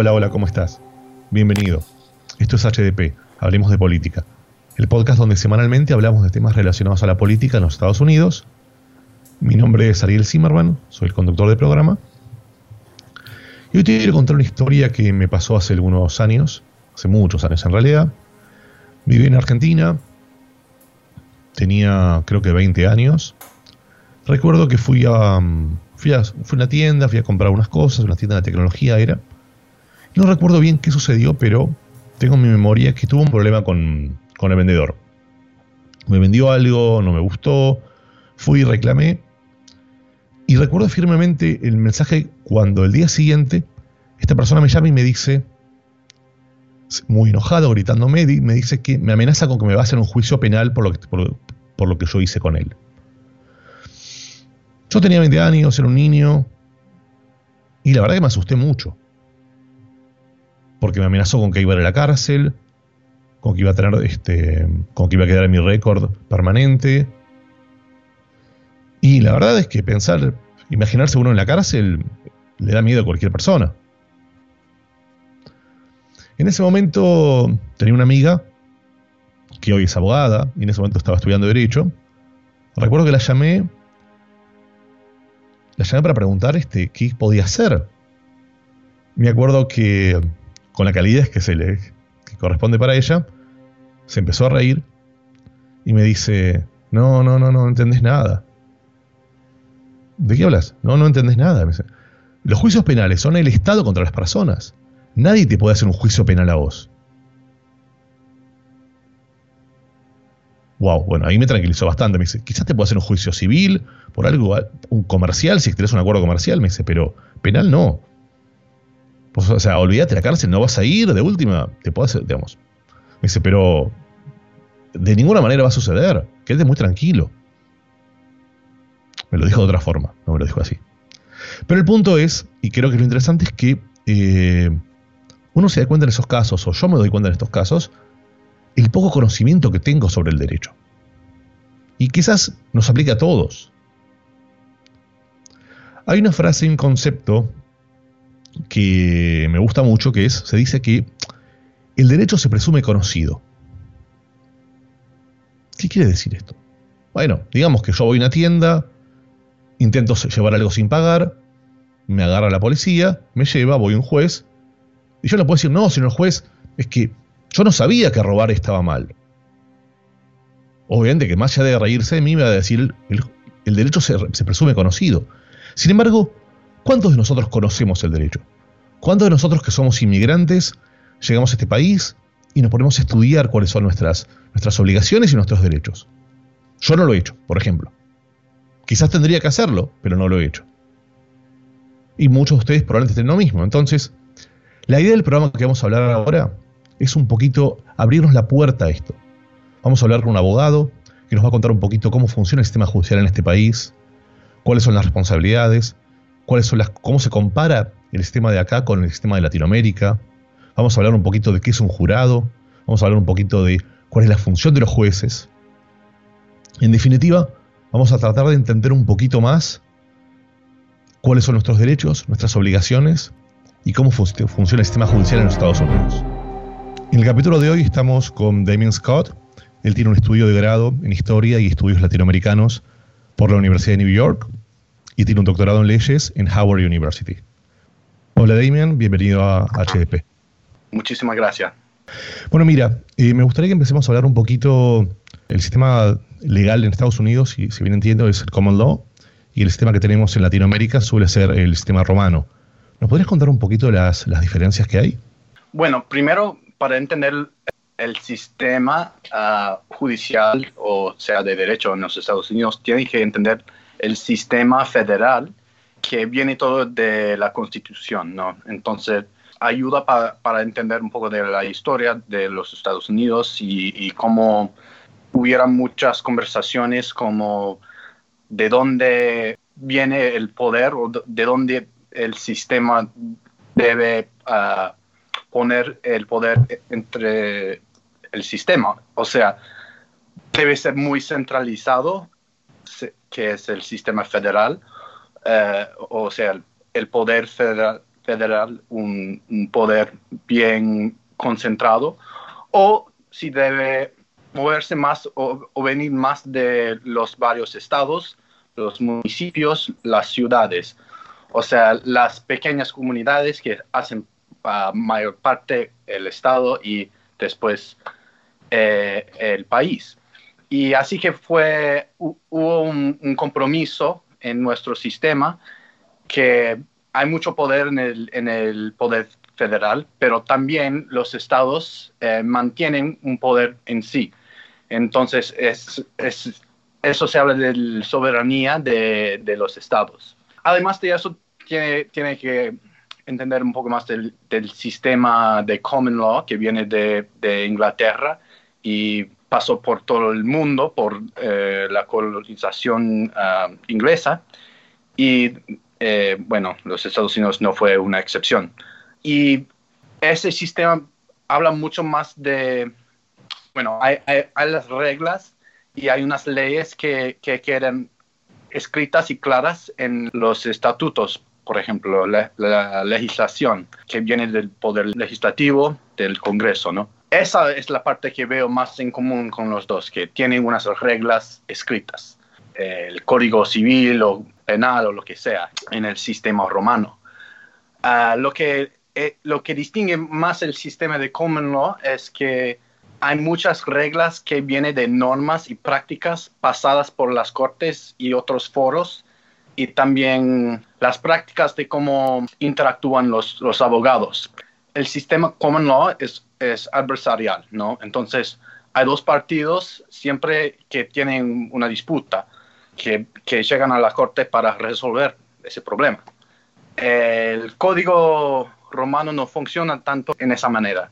Hola, hola, ¿cómo estás? Bienvenido. Esto es HDP, Hablemos de Política, el podcast donde semanalmente hablamos de temas relacionados a la política en los Estados Unidos. Mi nombre es Ariel Zimmerman, soy el conductor del programa. Y hoy te quiero contar una historia que me pasó hace algunos años, hace muchos años en realidad. Viví en Argentina, tenía creo que 20 años. Recuerdo que fui a, fui a, fui a una tienda, fui a comprar unas cosas, una tienda de tecnología era. No recuerdo bien qué sucedió, pero tengo en mi memoria que tuve un problema con, con el vendedor. Me vendió algo, no me gustó, fui y reclamé. Y recuerdo firmemente el mensaje cuando el día siguiente esta persona me llama y me dice, muy enojado, gritándome, me dice que me amenaza con que me va a hacer un juicio penal por lo que, por lo que yo hice con él. Yo tenía 20 años, era un niño, y la verdad que me asusté mucho porque me amenazó con que iba a ir a la cárcel, con que iba a tener este, con que iba a quedar en mi récord permanente. Y la verdad es que pensar, imaginarse uno en la cárcel le da miedo a cualquier persona. En ese momento tenía una amiga que hoy es abogada y en ese momento estaba estudiando derecho. Recuerdo que la llamé la llamé para preguntar este, qué podía hacer. Me acuerdo que con la calidez que se le corresponde para ella, se empezó a reír y me dice, no, no, no, no entendés nada. ¿De qué hablas? No, no entendés nada. Los juicios penales son el Estado contra las personas. Nadie te puede hacer un juicio penal a vos. Wow, bueno, ahí me tranquilizó bastante. Me dice, quizás te puedo hacer un juicio civil por algo, un comercial, si tenés un acuerdo comercial. Me dice, pero penal no. Pues, o sea, olvídate la cárcel, no vas a ir, de última, te puedo hacer, digamos. Me dice, pero de ninguna manera va a suceder, quédate muy tranquilo. Me lo dijo de otra forma, no me lo dijo así. Pero el punto es, y creo que lo interesante es que eh, uno se da cuenta en esos casos, o yo me doy cuenta en estos casos, el poco conocimiento que tengo sobre el derecho. Y quizás nos aplique a todos. Hay una frase, un concepto que me gusta mucho, que es, se dice que el derecho se presume conocido. ¿Qué quiere decir esto? Bueno, digamos que yo voy a una tienda, intento llevar algo sin pagar, me agarra la policía, me lleva, voy a un juez, y yo le puedo decir, no, señor juez, es que yo no sabía que robar estaba mal. Obviamente que más allá de reírse de mí, me va a decir, el, derecho se, se presume conocido. Sin embargo, ¿Cuántos de nosotros conocemos el derecho? ¿Cuántos de nosotros que somos inmigrantes llegamos a este país y nos ponemos a estudiar cuáles son nuestras, nuestras obligaciones y nuestros derechos? Yo no lo he hecho, por ejemplo. Quizás tendría que hacerlo, pero no lo he hecho. Y muchos de ustedes probablemente tienen lo mismo. Entonces, la idea del programa que vamos a hablar ahora es un poquito abrirnos la puerta a esto. Vamos a hablar con un abogado que nos va a contar un poquito cómo funciona el sistema judicial en este país, cuáles son las responsabilidades, cuáles son las, cómo se compara el sistema de acá con el sistema de Latinoamérica. Vamos a hablar un poquito de qué es un jurado. Vamos a hablar un poquito de cuál es la función de los jueces. En definitiva, vamos a tratar de entender un poquito más cuáles son nuestros derechos, nuestras obligaciones y cómo funciona el sistema judicial en los Estados Unidos. En el capítulo de hoy estamos con Damien Scott. Él tiene un estudio de grado en Historia y Estudios Latinoamericanos por la Universidad de New York y tiene un doctorado en leyes en Howard University. Hola Damien, bienvenido a HDP. Muchísimas gracias. Bueno, mira, eh, me gustaría que empecemos a hablar un poquito el sistema legal en Estados Unidos, y si bien entiendo es el common law, y el sistema que tenemos en Latinoamérica suele ser el sistema romano. ¿Nos podrías contar un poquito las, las diferencias que hay? Bueno, primero, para entender el sistema ah, judicial, o sea, de derecho en los Estados Unidos, tienen que entender el sistema federal que viene todo de la Constitución, ¿no? Entonces, ayuda para entender un poco de la historia de los Estados Unidos y, cómo hubiera muchas conversaciones como de dónde viene el poder o de dónde el sistema debe ah, poner el poder entre el sistema. O sea, debe ser muy centralizado que es el sistema federal, eh, o sea, el poder federal, federal un, poder bien concentrado o si debe moverse más o, venir más de los varios estados, los municipios, las ciudades. O sea, las pequeñas comunidades que hacen a mayor parte el estado y después eh, el país. Y así que fue, hubo un, compromiso en nuestro sistema que hay mucho poder en el, en el poder federal, pero también los estados eh, mantienen un poder en sí. Entonces, es, es, eso se habla de la soberanía de, de, los estados. Además de eso, tiene, tiene que entender un poco más del, del sistema de common law que viene de, de Inglaterra y pasó por todo el mundo, por eh, la colonización ah, inglesa, y eh, bueno, los Estados Unidos no fue una excepción. Y ese sistema habla mucho más de, bueno, hay, hay, las reglas y hay unas leyes que, que quedan escritas y claras en los estatutos, por ejemplo, la, la legislación que viene del poder legislativo del Congreso, ¿no? Esa es la parte que veo más en común con los dos, que tienen unas reglas escritas. El código civil o penal o lo que sea en el sistema romano. Ah, lo, que, eh, lo que distingue más el sistema de common law es que hay muchas reglas que vienen de normas y prácticas pasadas por las cortes y otros foros y también las prácticas de cómo interactúan los, los abogados. El sistema common law es es adversarial, ¿no? Entonces, hay dos partidos siempre que tienen una disputa, que, que llegan a la corte para resolver ese problema. El código romano no funciona tanto en esa manera.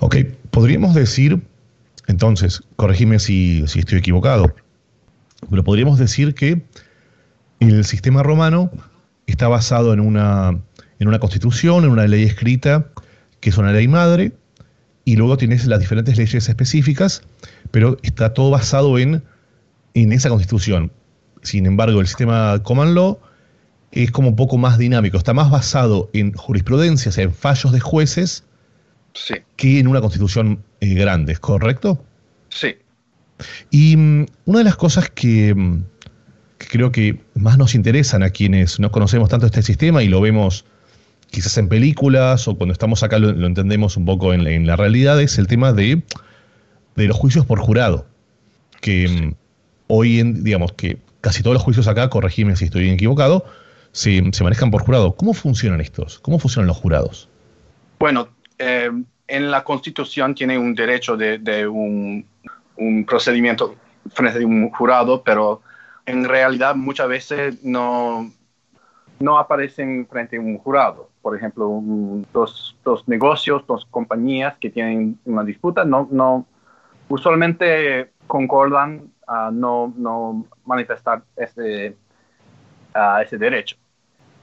Ok, podríamos decir, entonces, corregime si, si estoy equivocado, pero podríamos decir que el sistema romano está basado en una, en una constitución, en una ley escrita, que es una ley madre, y luego tienes las diferentes leyes específicas, pero está todo basado en, en esa constitución. Sin embargo, el sistema Common Law es como un poco más dinámico, está más basado en jurisprudencia, o sea, en fallos de jueces, que en una constitución eh, grande, ¿es correcto? Sí. Y mm, una de las cosas que, mm, que, creo que más nos interesan a quienes no conocemos tanto este sistema y lo vemos quizás en películas o cuando estamos acá lo, entendemos un poco en, la realidad, es el tema de, de los juicios por jurado. Que mm, hoy en, digamos, que casi todos los juicios acá, corregime si estoy equivocado, se, manejan por jurado. ¿Cómo funcionan estos? ¿Cómo funcionan los jurados? Bueno, eh, en la Constitución tiene un derecho de, un, un, procedimiento frente a un jurado, pero en realidad muchas veces no, no aparecen frente a un jurado. Por ejemplo, dos, dos, negocios, dos compañías que tienen una disputa, no, no usualmente concordan a no, no manifestar ese, ese derecho.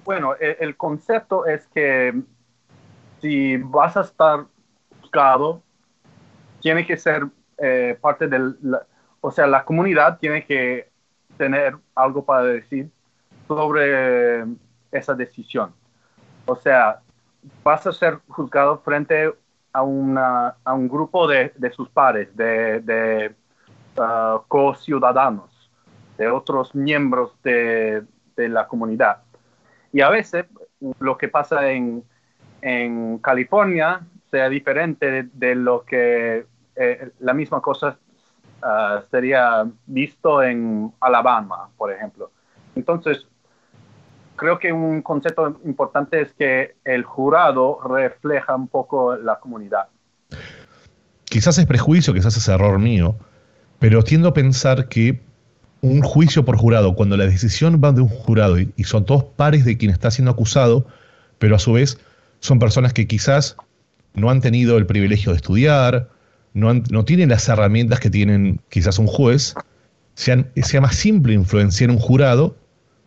Bueno, e, el, concepto es que si vas a estar juzgado, tiene que ser eh, parte del, o sea, la comunidad tiene que tener algo para decir sobre esa decisión. O sea, vas a ser juzgado frente a, una, a un grupo de, de sus pares, de, de uh, co-ciudadanos, de otros miembros de, de, la comunidad. Y a veces lo que pasa en, en California sea diferente de, lo que eh, la misma cosa uh, sería visto en Alabama, por ejemplo. Entonces, creo que un concepto importante es que el jurado refleja un poco la comunidad. Quizás es prejuicio, quizás es error mío, pero tiendo a pensar que un juicio por jurado, cuando la decisión va de un jurado y, son todos pares de quien está siendo acusado, pero a su vez son personas que quizás no han tenido el privilegio de estudiar, no, no tienen las herramientas que tienen quizás un juez, sea, sea más simple influenciar un jurado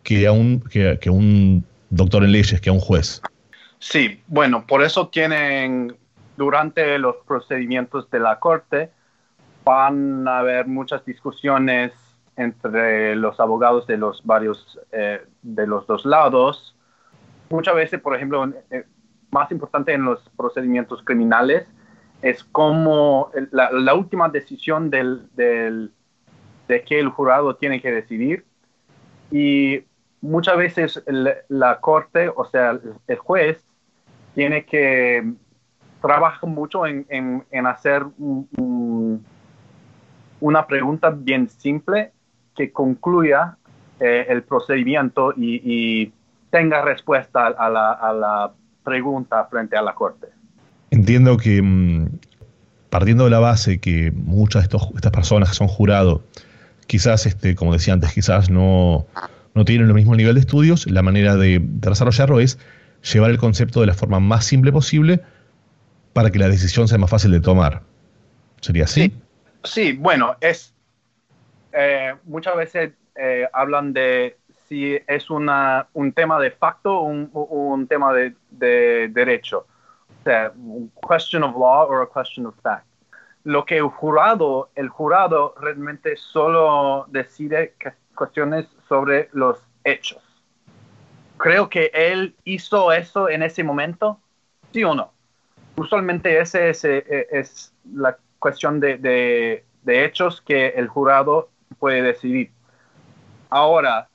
que a un, que, un doctor en leyes, que a un juez. Sí, bueno, por eso tienen, durante los procedimientos de la corte, van a haber muchas discusiones entre los abogados de los varios, eh, de los dos lados, muchas veces, por ejemplo, eh, más importante en los procedimientos criminales es como la, última decisión del, del, de que el jurado tiene que decidir y muchas veces la corte, o sea, el juez, tiene que trabajar mucho en, en, hacer una pregunta bien simple que concluya eh, el procedimiento y, tenga respuesta a la, a la, pregunta frente a la corte. Entiendo que mm, partiendo de la base que muchas de estas personas que son jurados, quizás, este, como decía antes, quizás no, no tienen el mismo nivel de estudios, la manera de, desarrollarlo es llevar el concepto de la forma más simple posible para que la decisión sea más fácil de tomar. ¿Sería así? Sí, bueno, es eh, muchas veces eh, hablan de si es una, un tema de facto o un, tema de, de, derecho. O sea, question of law o a question of fact. Lo que el jurado, el jurado realmente solo decide cuestiones sobre los hechos. Creo que él hizo eso en ese momento, sí o no. Usualmente esa es, eh, es, la cuestión de, hechos que el jurado puede decidir. Ahora,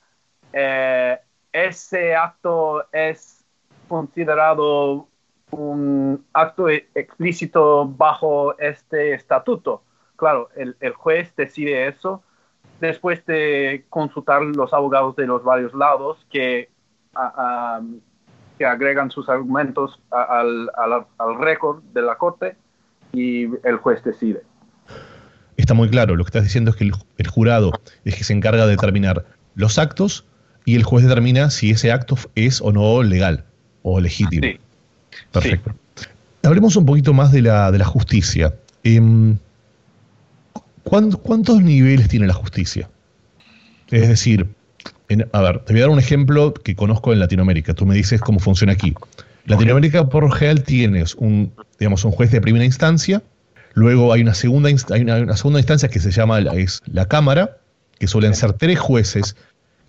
eh, ese acto es considerado un acto explícito bajo este estatuto. Claro, el juez decide eso después de consultar los abogados de los varios lados que, que agregan sus argumentos al, al, récord de la corte y el juez decide. Está muy claro, lo que estás diciendo es que el, jurado es que se encarga de determinar los actos y el juez determina si ese acto es o no legal o legítimo. Sí. Perfecto. Hablemos un poquito más de la, de la justicia. Em, ¿Cuántos niveles tiene la justicia? Es decir, a ver, te voy a dar un ejemplo que conozco en Latinoamérica. Tú me dices cómo funciona aquí. Latinoamérica, por general, tienes un, digamos, un juez de primera instancia, luego hay una segunda, hay una, segunda instancia que se llama la, es la Cámara, que suelen ser tres jueces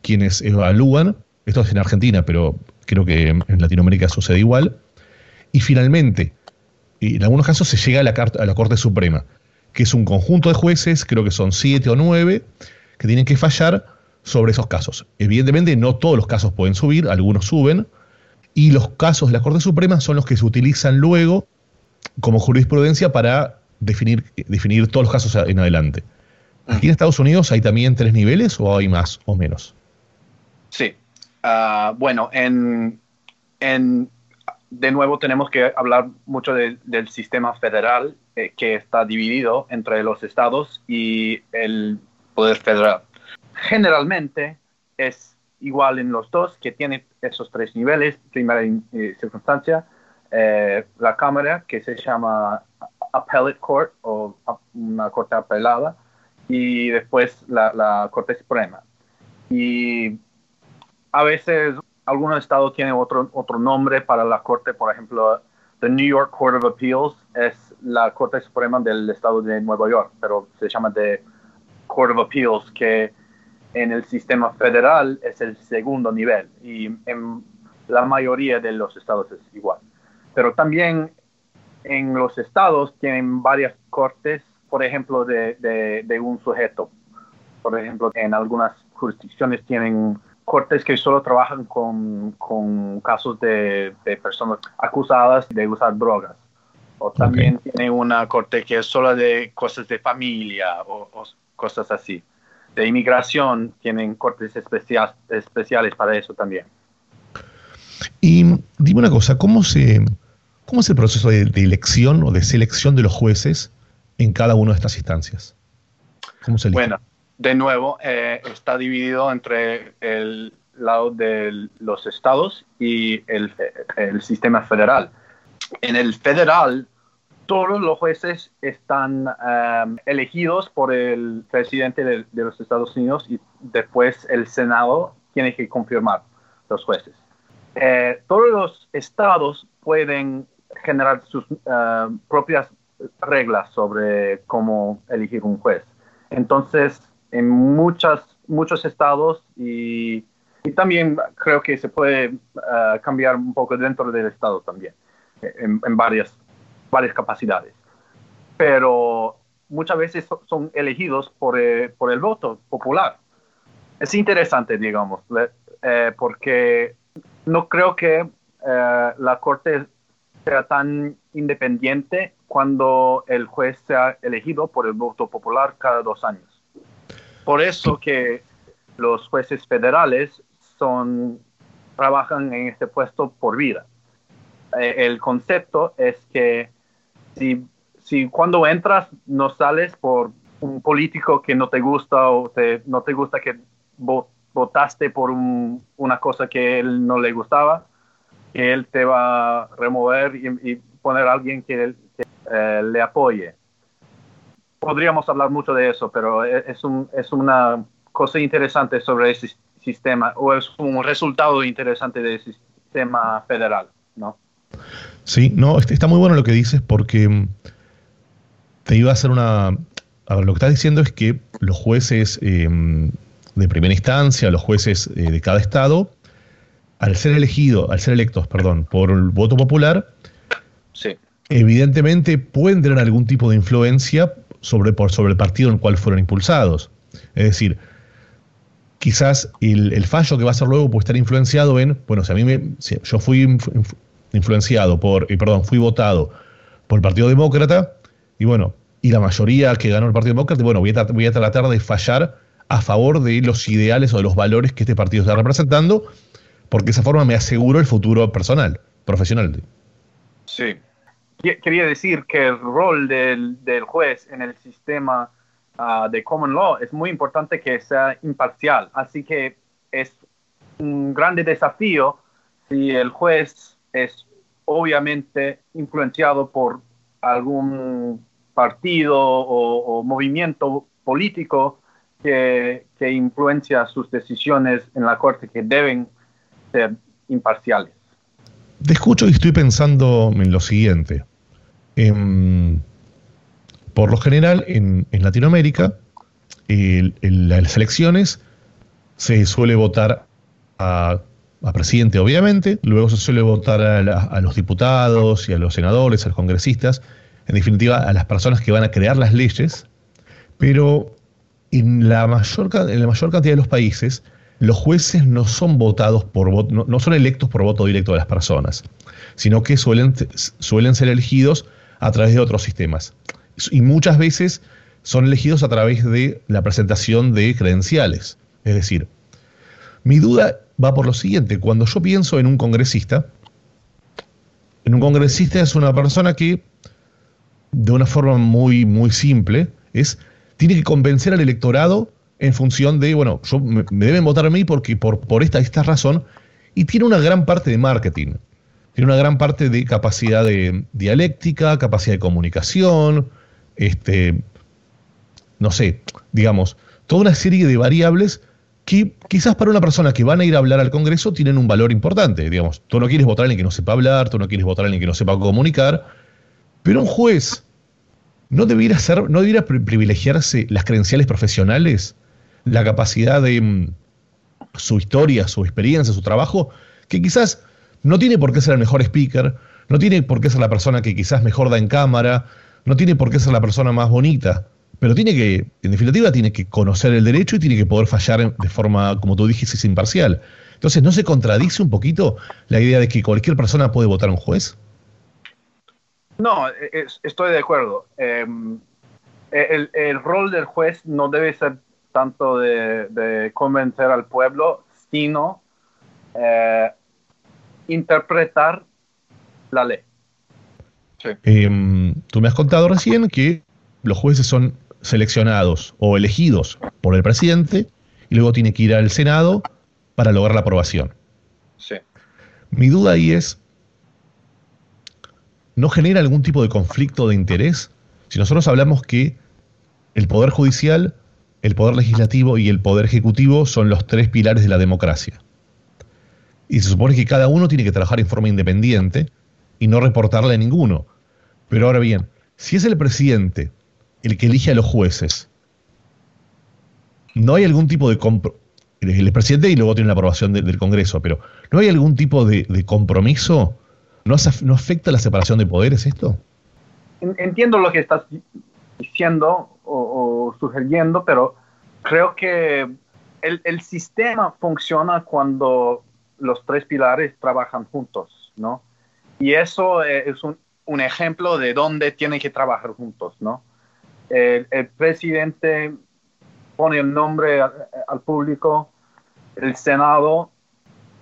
quienes evalúan, esto es en Argentina, pero creo que en Latinoamérica sucede igual, y finalmente, en algunos casos se llega a la, a la Corte Suprema, que es un conjunto de jueces, creo que son siete o nueve, que tienen que fallar sobre esos casos. Evidentemente no todos los casos pueden subir, algunos suben, y los casos de la Corte Suprema son los que se utilizan luego como jurisprudencia para definir, definir todos los casos en adelante. ¿Aquí en Estados Unidos hay también tres niveles o hay más o menos? Sí. Ah, bueno, en, en de nuevo tenemos que hablar mucho del sistema federal eh, que está dividido entre los estados y el poder federal. Generalmente es igual en los dos, que tiene esos tres niveles. Primera eh, circunstancia, eh, la Cámara, que se llama Appellate Court o una corte apelada, y después la, Corte Suprema. Y a veces algunos estados tienen otro, otro nombre para la corte, por ejemplo, the New York Court of Appeals es la Corte Suprema del estado de Nueva York, pero se llama the Court of Appeals, que en el sistema federal es el segundo nivel y en la mayoría de los estados es igual. Pero también en los estados tienen varias cortes, por ejemplo, de, de, de un sujeto. Por ejemplo, en algunas jurisdicciones tienen cortes que solo trabajan con, con casos de, de, personas acusadas de usar drogas. O también tiene una corte que es solo de cosas de familia o, cosas así. De inmigración tienen cortes especiales para eso también. Y dime una cosa, ¿cómo, se, cómo es el proceso de, de elección o de selección de los jueces en cada una de estas instancias? ¿Cómo se elige? Bueno, de nuevo, eh, está dividido entre el lado de los estados y el, sistema federal. En el federal, todos los jueces están um, elegidos por el presidente de, los Estados Unidos y después el Senado tiene que confirmar los jueces. Eh, todos los estados pueden generar sus uh, propias reglas sobre cómo elegir un juez. Entonces, en muchas, muchos estados y también creo que se puede ah, cambiar un poco dentro del Estado también, en, varias, varias capacidades. Pero muchas veces son elegidos por, eh, por el voto popular. Es interesante, digamos, eh, porque no creo que eh, la Corte sea tan independiente cuando el juez sea elegido por el voto popular cada dos años. Por eso que los jueces federales son, trabajan en este puesto por vida. Eh, el concepto es que si, si cuando entras no sales por un político que no te gusta o te, no te gusta que votaste por una cosa que él no le gustaba, que él te va a remover y, poner a alguien que, eh, le apoye. Podríamos hablar mucho de eso, pero e, es, un, es una cosa interesante sobre ese sistema, o es un resultado interesante del sistema federal, ¿no? Sí, no, está muy bueno lo que dices porque mm, te iba a hacer una... A ver, lo que estás diciendo es que los jueces em, de primera instancia, los jueces eh, de cada estado, al ser elegidos, al ser electos, perdón, por el voto popular, evidentemente pueden tener algún tipo de influencia sobre, por, sobre el partido en el cual fueron impulsados. Es decir, quizás el, fallo que va a ser luego puede estar influenciado en, bueno, si a mí me, yo fui influenciado por, eh, perdón, fui votado por el Partido Demócrata, y bueno, y la mayoría que ganó el Partido Demócrata, bueno, voy a, voy a tratar de fallar a favor de los ideales o de los valores que este partido está representando, porque de esa forma me aseguro el futuro personal, profesional. Sí. Quería decir que el rol del, del juez en el sistema uh, de common law es muy importante que sea imparcial. Así que es un grande desafío si el juez es obviamente influenciado por algún partido o, movimiento político que, que, influencia sus decisiones en la corte que deben ser imparciales. Te escucho y estoy pensando en lo siguiente. En, por lo general, en, Latinoamérica, en las elecciones se suele votar a, presidente, obviamente, luego se suele votar a, los diputados y a los senadores, a los congresistas, en definitiva, a las personas que van a crear las leyes, pero en la mayor, en la mayor cantidad de los países, los jueces no son votados por no, no, son electos por voto directo de las personas, sino que suelen, suelen ser elegidos a través de otros sistemas. Y muchas veces son elegidos a través de la presentación de credenciales. Es decir, mi duda va por lo siguiente, cuando yo pienso en un congresista, en un congresista es una persona que, de una forma muy, muy simple, es, tiene que convencer al electorado en función de, bueno, yo, me, deben votar a mí porque por, por esta, esta razón, y tiene una gran parte de marketing, tiene una gran parte de capacidad de dialéctica, capacidad de comunicación, este, no sé, digamos, toda una serie de variables que quizás para una persona que van a ir a hablar al Congreso tienen un valor importante. Digamos, tú no quieres votar a alguien que no sepa hablar, tú no quieres votar a alguien que no sepa comunicar, pero un juez no debiera, ser, no debiera privilegiarse las credenciales profesionales, la capacidad de mm, su historia, su experiencia, su trabajo, que quizás no tiene por qué ser el mejor speaker, no tiene por qué ser la persona que quizás mejor da en cámara, no tiene por qué ser la persona más bonita, pero tiene que, en definitiva, tiene que conocer el derecho y tiene que poder fallar de forma, como tú dijiste, imparcial. Entonces, ¿no se contradice un poquito la idea de que cualquier persona puede votar a un juez? No, estoy de acuerdo. Em, el, rol del juez no debe ser tanto de, convencer al pueblo, sino eh, interpretar la ley. Em, tú me has contado recién que los jueces son seleccionados o elegidos por el presidente y luego tiene que ir al Senado para lograr la aprobación. Sí. Mi duda ahí es, ¿no genera algún tipo de conflicto de interés? Si nosotros hablamos que el Poder Judicial, el Poder Legislativo y el Poder Ejecutivo son los tres pilares de la democracia. Y se supone que cada uno tiene que trabajar en forma independiente, y no reportarle a ninguno. Pero ahora bien, si es el presidente el que elige a los jueces, ¿no hay algún tipo de el presidente y luego tiene la aprobación del Congreso, pero ¿no hay algún tipo de, compromiso? ¿No, ¿No afecta la separación de poderes esto? Entiendo lo que estás diciendo o, sugiriendo, pero creo que el, sistema funciona cuando los tres pilares trabajan juntos, ¿no? Y eso eh, es un, ejemplo de dónde tienen que trabajar juntos, ¿no? El, presidente pone el nombre al, público, el Senado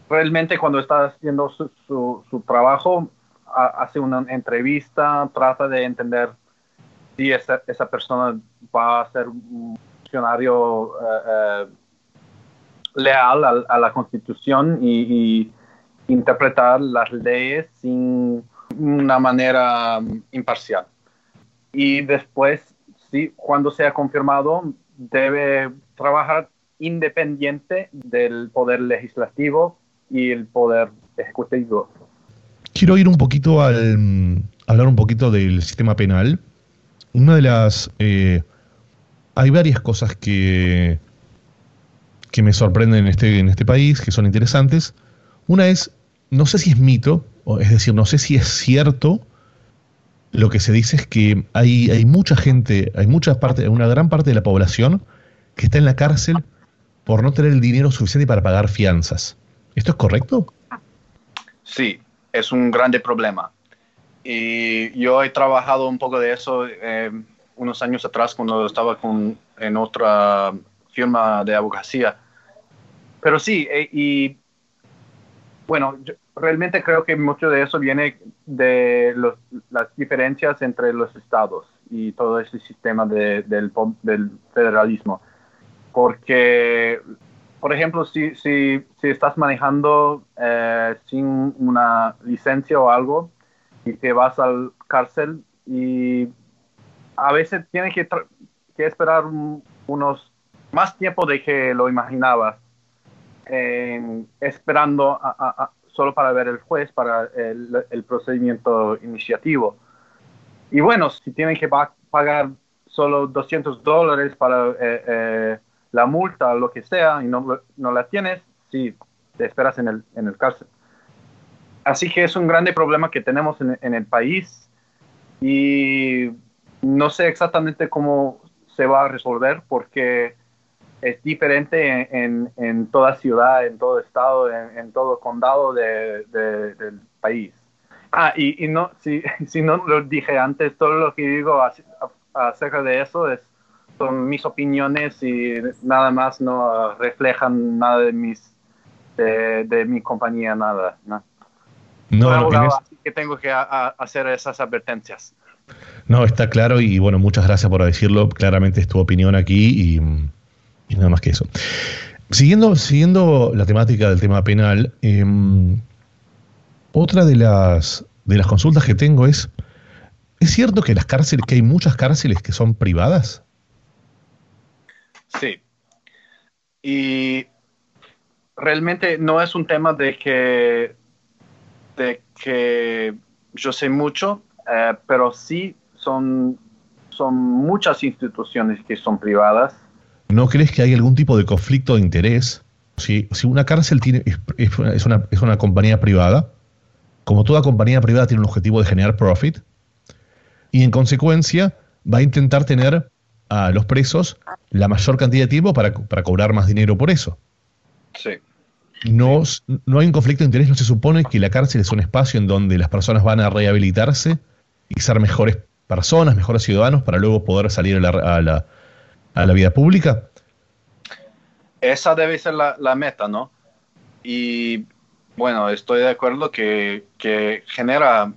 realmente cuando está haciendo su, trabajo hace una entrevista, trata de entender si esa, esa persona va a ser un funcionario eh, leal a, la Constitución y, interpretar las leyes sin una manera imparcial. Y después, sí, cuando sea confirmado, debe trabajar independiente del poder legislativo y el poder ejecutivo. Quiero ir un poquito al hablar un poquito del sistema penal. Una de las eh, hay varias cosas que que me sorprenden en este, en este país, que son interesantes. Una es, no sé si es mito, es decir, no sé si es cierto, lo que se dice es que hay, mucha gente, hay mucha parte, una gran parte de la población que está en la cárcel por no tener el dinero suficiente para pagar fianzas. ¿Esto es correcto? Sí, es un grande problema. Y yo he trabajado un poco de eso eh, unos años atrás cuando estaba con, en otra firma de abogacía pero sí, eh, y bueno, realmente creo que mucho de eso viene de las diferencias entre los estados y todo ese sistema del, federalismo. Porque, por ejemplo, si, si, si estás manejando eh, sin una licencia o algo y te vas al cárcel y a veces tienes que, que esperar unos más tiempo de que lo imaginabas esperando solo para ver el juez para el, procedimiento iniciativo. Y bueno, si tienen que pagar solo 200 dólares para eh, eh, la multa lo que sea y no, no la tienes, sí, te esperas en el, en el cárcel. Así que es un grande problema que tenemos en, en el país y no sé exactamente cómo se va a resolver porque es diferente en, toda ciudad, en todo estado, en, todo condado del país. Ah, y, no, si, si, no lo dije antes, todo lo que digo acerca de eso es, son mis opiniones y nada más no reflejan nada de mis de, mi compañía, nada. No, no, así que tengo que hacer esas advertencias. No, está claro y bueno, muchas gracias por decirlo. Claramente es tu opinión aquí y y nada más que eso. Siguiendo, siguiendo la temática del tema penal, em, otra de las, de las consultas que tengo es, ¿es cierto que las cárceles, que hay muchas cárceles que son privadas? Sí. Y realmente no es un tema de que, de que yo sé mucho, eh, pero sí son, son muchas instituciones que son privadas ¿No crees que hay algún tipo de conflicto de interés? Si, si una cárcel tiene, es, una, es una compañía privada, como toda compañía privada tiene un objetivo de generar profit, y en consecuencia va a intentar tener a los presos la mayor cantidad de tiempo para, cobrar más dinero por eso. Sí. No, no hay un conflicto de interés, no se supone que la cárcel es un espacio en donde las personas van a rehabilitarse y ser mejores personas, mejores ciudadanos, para luego poder salir a la, a la vida pública? Esa debe ser la, meta, ¿no? Y bueno, estoy de acuerdo que, genera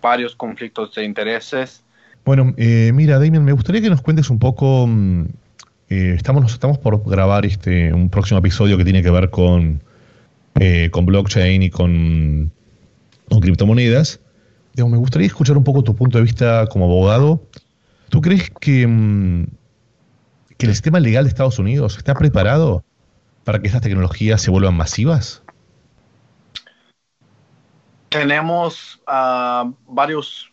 varios conflictos de intereses. Bueno, eh, mira, Damien, me gustaría que nos cuentes un poco. Mm, eh, estamos, estamos por grabar este un próximo episodio que tiene que ver con, eh, con blockchain y con, con criptomonedas. me gustaría escuchar un poco tu punto de vista como abogado. ¿Tú crees que mm, que el sistema legal de Estados Unidos está preparado para que estas tecnologías se vuelvan masivas? Tenemos ah, varios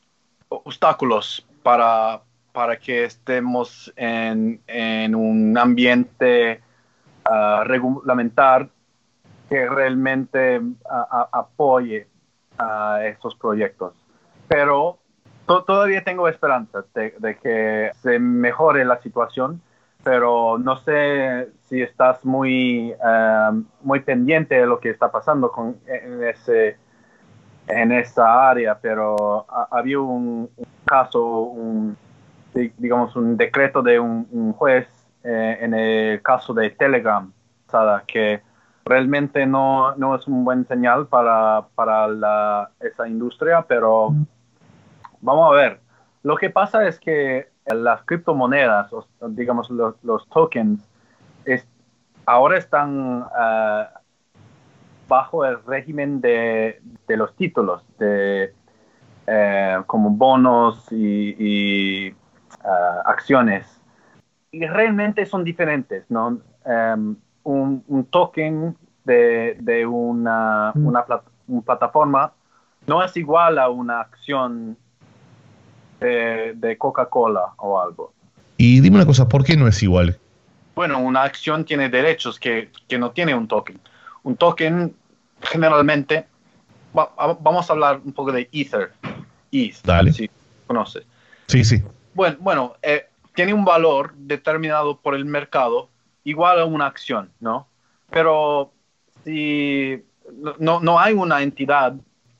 obstáculos para, para que estemos en, un ambiente ah, regulamentar que realmente apoye a estos proyectos. Pero todavía tengo esperanza de, que se mejore la situación, pero no sé si estás muy, eh, muy pendiente de lo que está pasando con, en, ese, en esa área, pero había un, caso, un, digamos, un decreto de un, juez eh, en el caso de Telegram, que realmente no, no es un buen señal para, para la, esa industria, pero vamos a ver. Lo que pasa es que las criptomonedas, digamos los, los tokens, es, ahora están eh, bajo el régimen de, de los títulos, de, eh, como bonos y, y eh, acciones. Y realmente son diferentes, ¿no? Em, un, token de, de una, mm. una, plataforma no es igual a una acción de, Coca-Cola o algo. Y dime una cosa, ¿por qué no es igual? Bueno, una acción tiene derechos que, que no tiene un token. Un token generalmente, vamos a hablar un poco de Ether. ETH, Dale. si conoces. Sí, sí. Bueno, bueno eh, tiene un valor determinado por el mercado igual a una acción, ¿no? Pero si no, no hay una entidad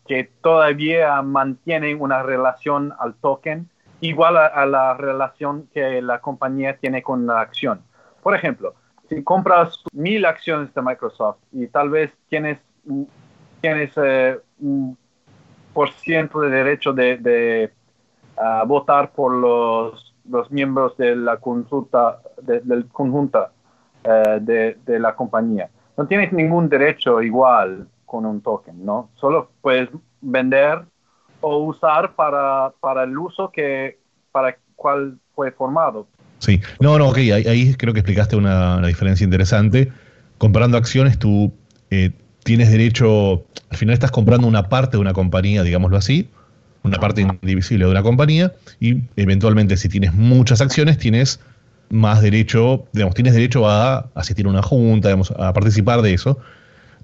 que todavía mantiene una relación al token igual a, la relación que la compañía tiene con la acción. Por ejemplo, si compras mil acciones de Microsoft y tal vez tienes, tienes eh, un por ciento de derecho de, ah, votar por los, los miembros de la consulta, del conjunta eh, de, la compañía. No tienes ningún derecho igual con un token, ¿no? Solo puedes vender o usar para, para el uso que para cual fue formado. Sí, no, no, ok, ahí, creo que explicaste una, diferencia interesante. Comprando acciones, tú eh, tienes derecho, al final estás comprando una parte de una compañía, digámoslo así, una parte indivisible de una compañía, y eventualmente si tienes muchas acciones, tienes más derecho, digamos, tienes derecho a asistir a una junta, digamos, a participar de eso.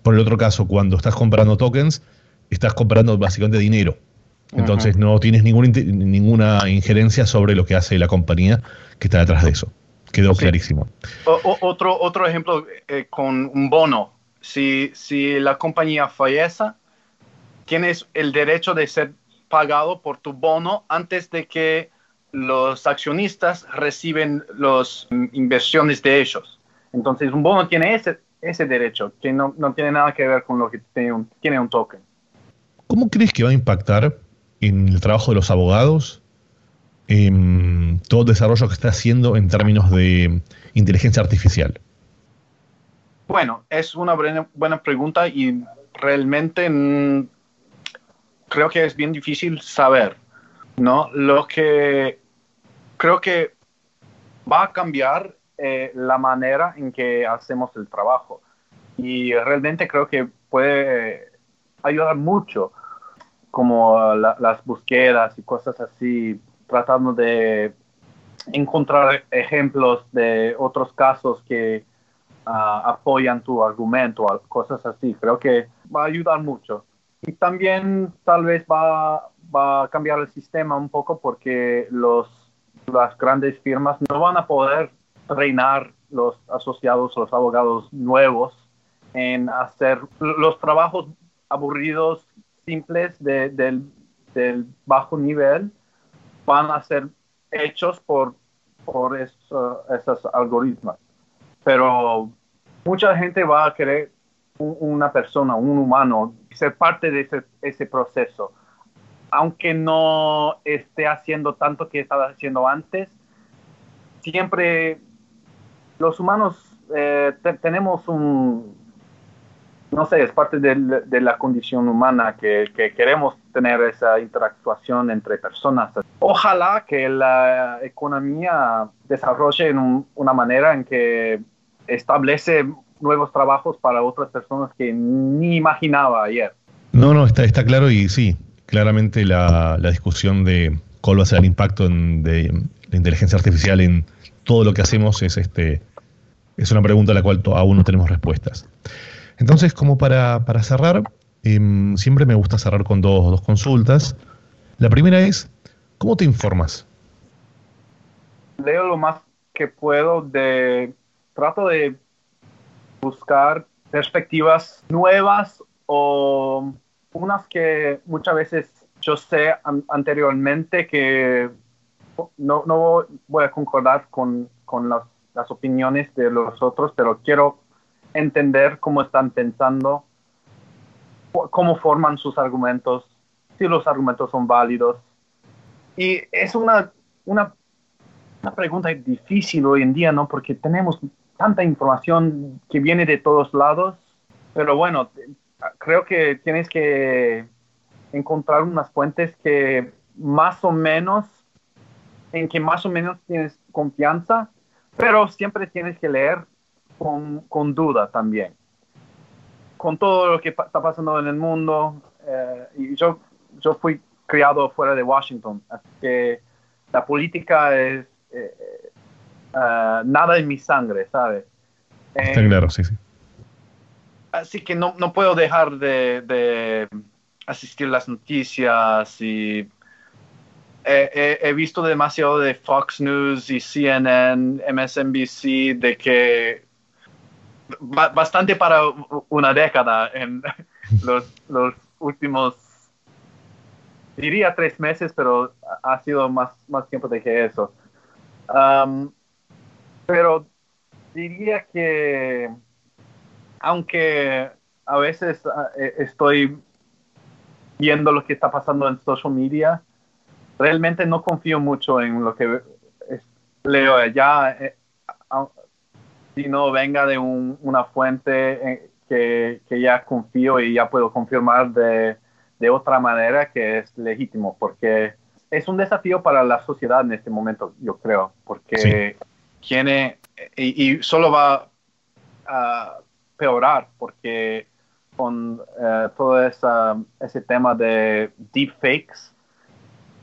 Por el otro caso, cuando estás comprando tokens, estás comprando básicamente dinero. Entonces no tienes ninguna injerencia sobre lo que hace la compañía que está detrás de eso. Quedó clarísimo. otro, otro ejemplo eh, con un bono. Si, si la compañía fallece, tienes el derecho de ser pagado por tu bono antes de que los accionistas reciben las inversiones de ellos. Entonces, un bono tiene ese, ese derecho, que no, no tiene nada que ver con lo que tiene un, tiene un token. ¿Cómo crees que va a impactar en el trabajo de los abogados en todo el desarrollo que está haciendo en términos de inteligencia artificial? Bueno, es una buena pregunta y realmente mm, creo que es bien difícil saber, ¿no? Lo que creo que va a cambiar eh, la manera en que hacemos el trabajo. Y realmente creo que puede ayudar mucho, como las búsquedas y cosas así, tratando de encontrar ejemplos de otros casos que ah, apoyan tu argumento, cosas así. Creo que va a ayudar mucho. Y también tal vez va, va a cambiar el sistema un poco porque los las grandes firmas no van a poder reinar los asociados, los abogados nuevos en hacer los trabajos aburridos, simples del, bajo nivel, van a ser hechos por, por esos algoritmos. Pero mucha gente va a querer una persona, un humano, ser parte de ese, ese proceso aunque no esté haciendo tanto que estaba haciendo antes, siempre los humanos eh, tenemos un, no sé, es parte de, la condición humana que, queremos tener esa interactuación entre personas. Ojalá que la economía desarrolle en una manera en que establece nuevos trabajos para otras personas que ni imaginaba ayer. No, no, está, está claro y sí, claramente la, discusión de cuál va a ser el impacto de la inteligencia artificial en todo lo que hacemos es este Es una pregunta a la cual aún no tenemos respuestas. Entonces, como para, cerrar, em, siempre me gusta cerrar con dos, dos consultas. La primera es, ¿cómo te informas? Leo lo más que puedo de, trato de buscar perspectivas nuevas o unas que muchas veces yo sé anteriormente que no, no, voy a concordar con, con las, las, opiniones de los otros, pero quiero entender cómo están pensando, cómo forman sus argumentos, si los argumentos son válidos. Y es una, una, una pregunta difícil hoy en día, ¿no? Porque tenemos tanta información que viene de todos lados, pero bueno, creo que tienes que encontrar unas fuentes que más o menos, en que más o menos tienes confianza, pero siempre tienes que leer con, con duda también. Con todo lo que está pasando en el mundo, eh, y yo, yo fui criado fuera de Washington, así que la política es, eh, Ah, nada en mi sangre, ¿sabes? Está claro, sí, sí. Así que no, no puedo dejar de, de, asistir a las noticias y he, visto demasiado de Fox News y CNN, MSNBC, de que bastante para una década en los, los últimos, diría tres meses, pero ha sido más, más tiempo de que eso. Um, pero diría que aunque a veces eh, estoy viendo lo que está pasando en social media, realmente no confío mucho en lo que leo allá, eh, si no venga de una fuente eh, que, que, ya confío y ya puedo confirmar de, de, otra manera que es legítimo, porque es un desafío para la sociedad en este momento, yo creo, porque tiene, y, solo va a peorar porque con eh, todo ese tema de deepfakes,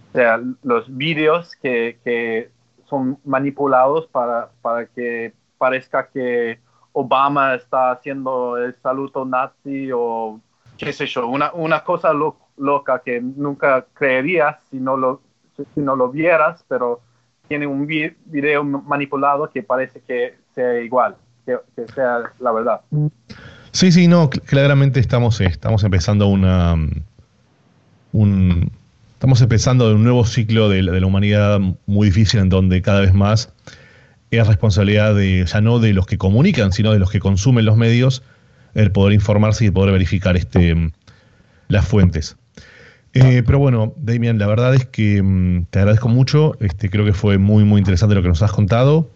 o sea, los vídeos que, que son manipulados para, para que parezca que Obama está haciendo el saludo nazi o qué sé yo, una, una cosa loca que nunca creerías si no lo, si no lo vieras, pero tiene un video manipulado que parece que sea igual, que, sea la verdad. Sí, sí, no, claramente estamos, estamos empezando una un, estamos empezando un nuevo ciclo de, la humanidad muy difícil en donde cada vez más es responsabilidad de, ya no de los que comunican, sino de los que consumen los medios, el poder informarse y poder verificar este, las fuentes. Eh, pero bueno, Damian, la verdad es que mm, te agradezco mucho. Este, creo que fue muy, muy interesante lo que nos has contado.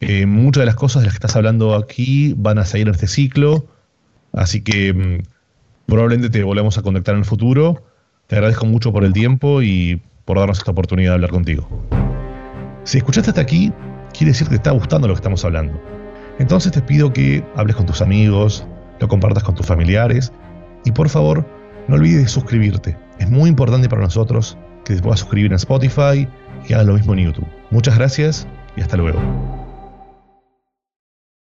Eh, muchas de las cosas de las que estás hablando aquí van a seguir en este ciclo. Así que mm, probablemente te volvemos a contactar en el futuro. Te agradezco mucho por el tiempo y por darnos esta oportunidad de hablar contigo. Si escuchaste hasta aquí, quiere decir que te está gustando lo que estamos hablando. Entonces te pido que hables con tus amigos, lo compartas con tus familiares y por favor, no olvides suscribirte. Es muy importante para nosotros que te puedas suscribir en Spotify y hagas lo mismo en YouTube. Muchas gracias y hasta luego.